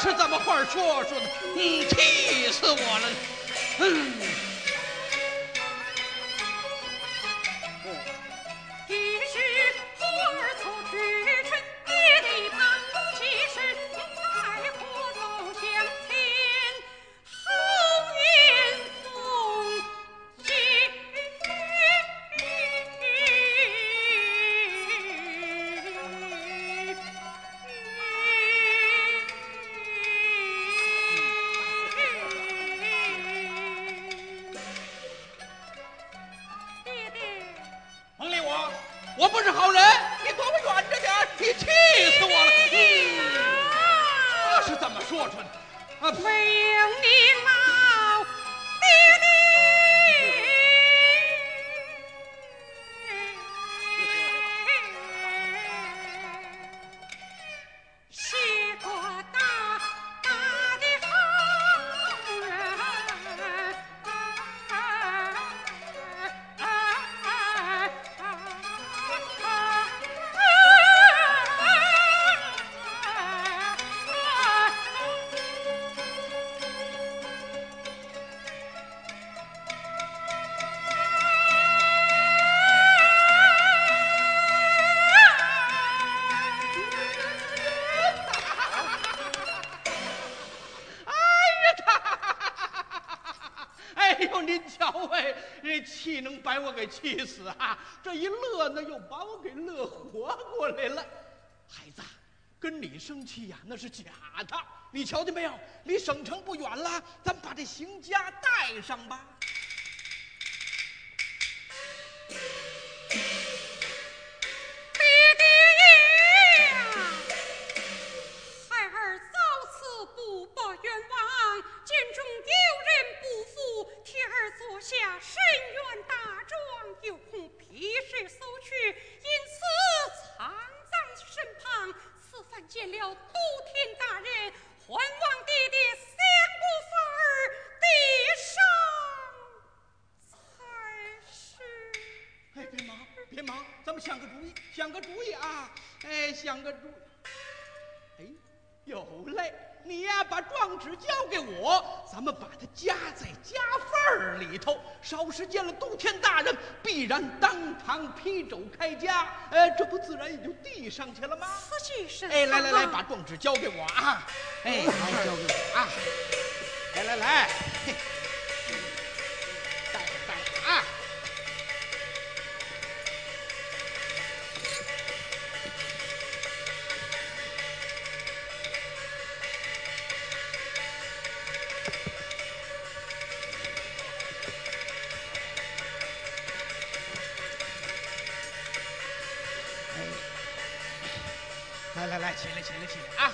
是怎么话说说的？嗯，气死我了！嗯。我不是好人。你躲我远着点你气死我了。这是怎么说出来的？啊呸喂，这气能把我给气死啊！这一乐呢，又把我给乐活过来了。孩子，跟你生气呀，那是假的。你瞧见没有？离省城不远了，咱们把这行家带上吧。下深渊大状，又恐皮试搜去，因此藏在身旁。此番见了都天大人，还望爹爹相顾分儿，地上才是。哎，别忙，别忙，咱们想个主意，想个主意啊！哎，想个主意。哎，有嘞，你呀，把状纸交给我，咱们把它夹在夹缝儿。稍时见了都天大人，必然当堂批肘开家，哎，这不自然也就递上去了吗？此举是哎，来来来，把状纸交给我啊！哎，好，交给我啊！来来来。来起来起来起来啊！